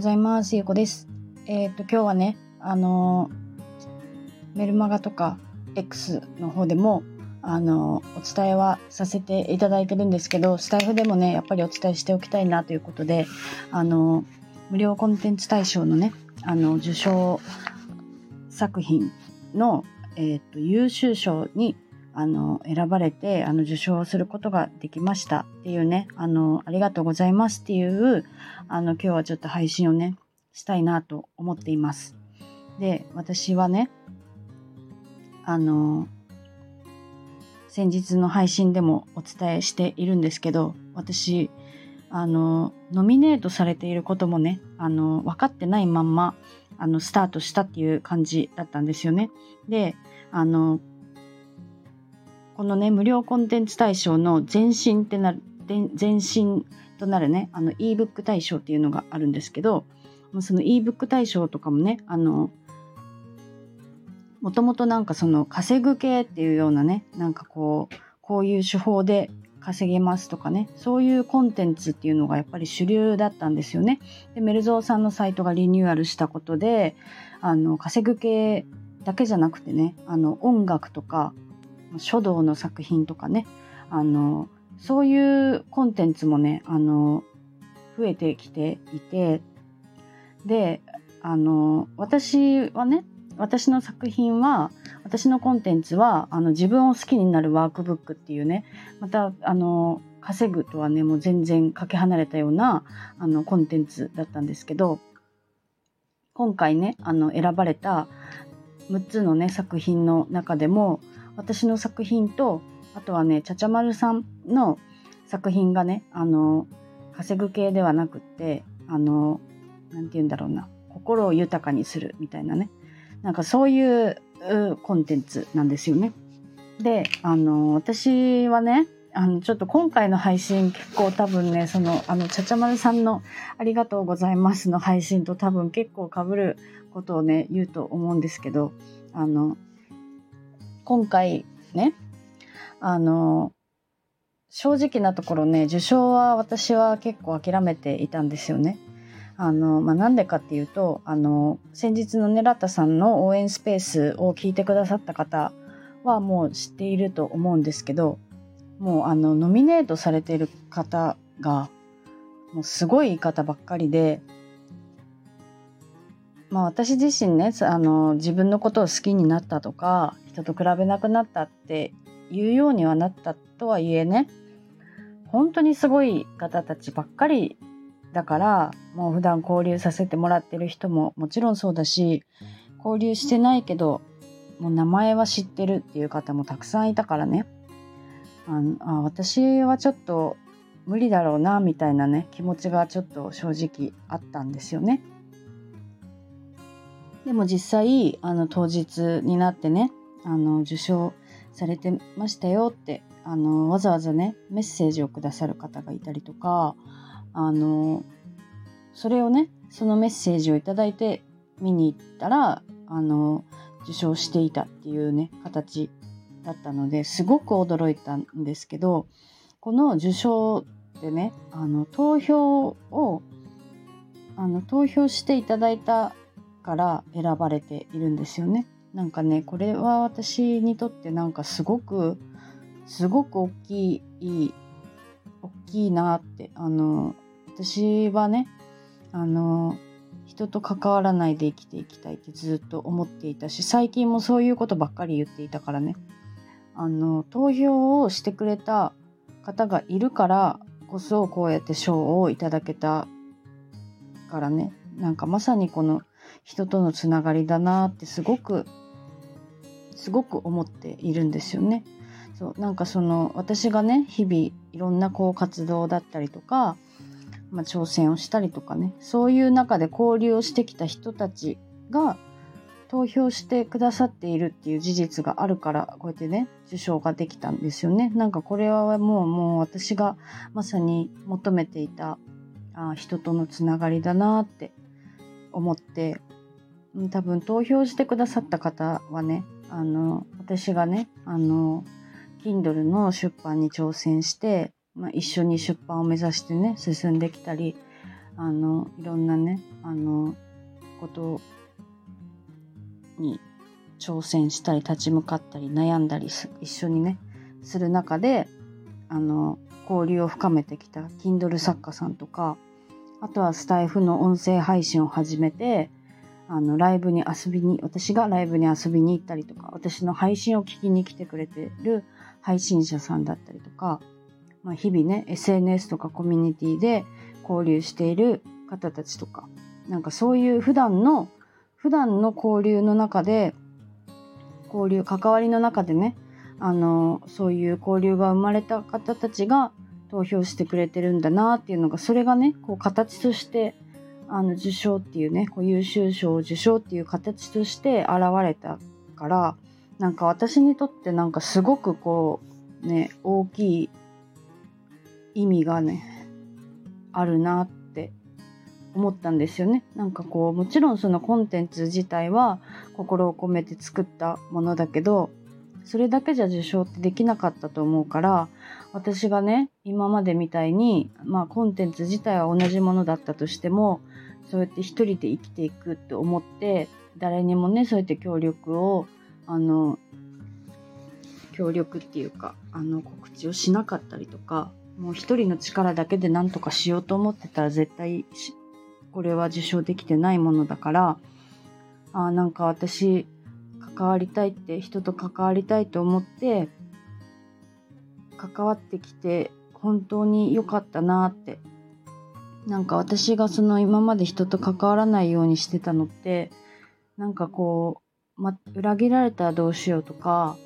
ございます。ゆうこです。えっ、ー、と、今日はね、あのー、メルマガとか X の方でも、あのー、お伝えはさせていただいてるんですけど、スタイフでもね、やっぱりお伝えしておきたいなということで、あの無料コンテンツ大賞のね、あの、受賞作品の、えっ、と、優秀賞にあの選ばれてあの受賞することができましたっていうねあのありがとうございますっていうあの今日はちょっと配信をねしたいなと思っています。で私はねあの先日の配信でもお伝えしているんですけど私あのノミネートされていることもねあの分かってないまんまあのスタートしたっていう感じだったんですよね。であのこのね、無料コンテンツ対象の前身ってなる、前身となるね、あの ebook 対象っていうのがあるんですけど、その ebook 対象とかもね、あの、もともとなんかその稼ぐ系っていうようなね、なんかこう、こういう手法で稼げますとかね、そういうコンテンツっていうのがやっぱり主流だったんですよね。で、メルゾーさんのサイトがリニューアルしたことで、あの、稼ぐ系だけじゃなくてね、あの、音楽とか、書道の作品とかねあのそういうコンテンツもねあの増えてきていてであの私はね私の作品は私のコンテンツはあの自分を好きになるワークブックっていうねまたあの稼ぐとはねもう全然かけ離れたようなあのコンテンツだったんですけど今回ねあの選ばれた6つのね作品の中でも私の作品とあとはねちゃちゃまるさんの作品がねあの稼ぐ系ではなくってあの何て言うんだろうな心を豊かにするみたいなねなんかそういうコンテンツなんですよね。であの私はねあのちょっと今回の配信結構多分ねそのあのちゃちゃまるさんの「ありがとうございます」の配信と多分結構かぶることをね言うと思うんですけどあの今回ね、あの、正直なところね、受賞は私は結構諦めていたんですよね。あの、まあ、なんでかっていうと、あの、先日のね、ラッタさんの応援スペースを聞いてくださった方はもう知っていると思うんですけど、もうあの、ノミネートされている方が、もうすごい言い方ばっかりで、まあ私自身ね、あの、自分のことを好きになったとか、人と比べなくなったっていうようにはなったとはいえね、本当にすごい方たちばっかりだから、もう普段交流させてもらってる人ももちろんそうだし、交流してないけど、もう名前は知ってるっていう方もたくさんいたからね。ああ私はちょっと無理だろうな、みたいなね、気持ちがちょっと正直あったんですよね。でも実際あの当日になってねあの受賞されてましたよってあのわざわざねメッセージをくださる方がいたりとかあのそれをねそのメッセージを頂いて見に行ったらあの受賞していたっていうね形だったのですごく驚いたんですけどこの受賞でねあの投票をあの投票していただいたから選ばれているんですよね。なんかねこれは私にとってなんかすごくすごく大きい大きいなってあの私はねあの人と関わらないで生きていきたいってずっと思っていたし最近もそういうことばっかり言っていたからね。あの投票をしてくれた方がいるからこそこうやって賞をいただけたからね。なんかまさにこの人とのつながりだなってすごくすごく思っているんですよね。そうなんかその私がね日々いろんなこう活動だったりとか、まあ、挑戦をしたりとかねそういう中で交流をしてきた人たちが投票してくださっているっていう事実があるからこうやってね受賞ができたんですよね。なんかこれはもうもう私がまさに求めていたあ人とのつながりだなって思って多分投票してくださった方はねあの私がねあの Kindle の出版に挑戦して、まあ、一緒に出版を目指してね進んできたりあのいろんなねあのことに挑戦したり立ち向かったり悩んだり一緒にねする中であの交流を深めてきた Kindle 作家さんとかあとはスタイフの音声配信を始めてあのライブに遊びに私がライブに遊びに行ったりとか私の配信を聞きに来てくれてる配信者さんだったりとか、まあ、日々ね SNS とかコミュニティで交流している方たちとかなんかそういう普段の普段の交流の中で交流関わりの中でねあのそういう交流が生まれた方たちが投票してくれてるんだなっていうのがそれがねこう形としてあの受賞っていうねこう優秀賞受賞っていう形として現れたからなんか私にとってなんかすごくこうね大きい意味がねあるなって思ったんですよね。なんかこうもちろんそのコンテンツ自体は心を込めて作ったものだけどそれだけじゃ受賞ってできなかったと思うから私がね今までみたいにまあコンテンツ自体は同じものだったとしてもそうやって一人で生きていくって思って誰にもねそうやって協力をあの協力っていうかあの告知をしなかったりとかもう一人の力だけで何とかしようと思ってたら絶対これは受賞できてないものだからあなんか私関わりたいって人と関わりたいと思って関わってきて本当に良かったなってなんか私がその今まで人と関わらないようにしてたのってなんかこう、ま、裏切られたらどうしようとか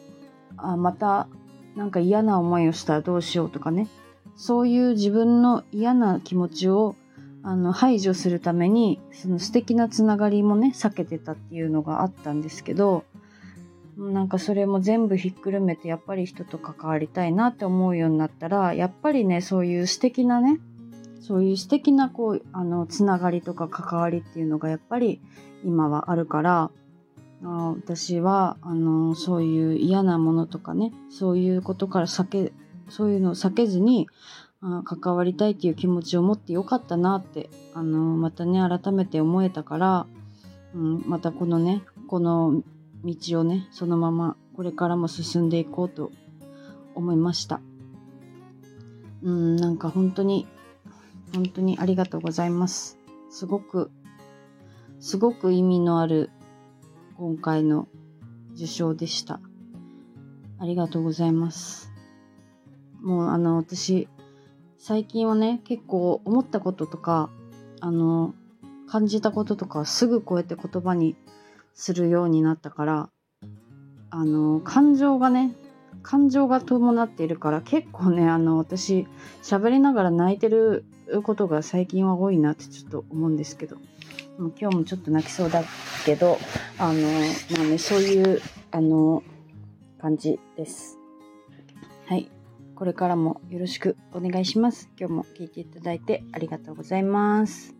あまたなんか嫌な思いをしたらどうしようとかね。そういう自分の嫌な気持ちをあの排除するためにその素敵なつながりもね避けてたっていうのがあったんですけどなんかそれも全部ひっくるめてやっぱり人と関わりたいなって思うようになったらやっぱりねそういう素敵なねそういう素敵なこうあのつながりとか関わりっていうのがやっぱり今はあるからあ私はあのそういう嫌なものとかねそういうことから避けそういうのを避けずにあ関わりたいっていう気持ちを持ってよかったなってあのまたね改めて思えたから、うん、またこのねこの道をねそのままこれからも進んでいこうと思いました。うんなんか本当に本当にありがとうございます。すごくすごく意味のある今回の受賞でした。ありがとうございます。もうあの私最近はね結構思ったこととかあの感じたこととかすぐこうやって言葉にするようになったからあの感情がね感情が伴っているから結構ねあの私喋りながら泣いてることが最近は多いなってちょっと思うんですけど。も今日もちょっと泣きそうだけどあのまあねそういうあの感じです。はい。これからもよろしくお願いします。今日も聞いていただいてありがとうございます。